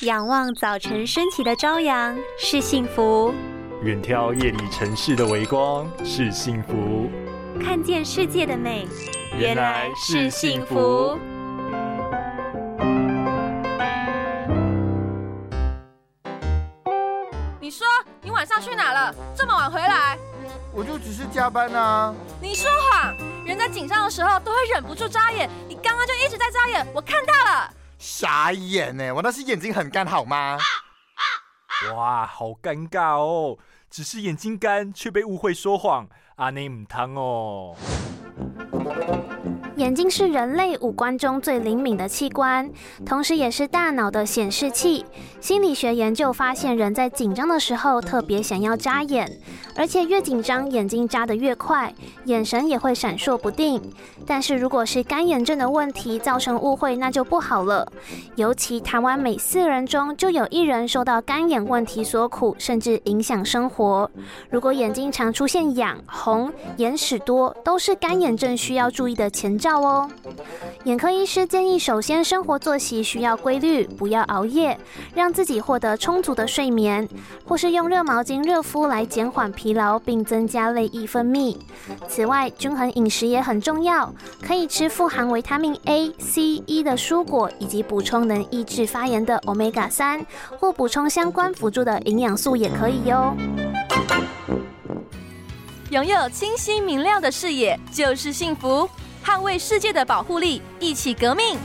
仰望早晨升起的朝阳是幸福，远眺夜里城市的微光是幸福，看见世界的美原来是幸福。你说你晚上去哪了？这么晚回来？我就只是加班啊。你说谎！人在紧张的时候都会忍不住眨眼，你刚刚就一直在眨眼，我看到了。傻眼呢！我那是眼睛很干，好吗？哇，好尴尬哦！只是眼睛干，却被误会说谎，阿内唔汤哦。眼睛是人类五官中最灵敏的器官，同时也是大脑的显示器。心理学研究发现，人在紧张的时候特别想要眨眼，而且越紧张，眼睛眨得越快，眼神也会闪烁不定。但是如果是干眼症的问题造成误会，那就不好了。尤其台湾每四人中就有一人受到干眼问题所苦，甚至影响生活。如果眼睛常出现痒、红、眼屎多，都是干眼症需要注意的前兆哦。眼科医师建议，首先生活作息需要规律，不要熬夜，让自己获得充足的睡眠，或是用热毛巾热敷来减缓疲劳，并增加泪液分泌。此外，均衡饮食也很重要，可以吃富含维他命 A、C、E 的蔬果，以及补充能抑制发炎的 Omega 三，或补充相关辅助的营养素也可以哟。拥有清晰明亮的视野就是幸福，捍卫世界的保护力，一起革命。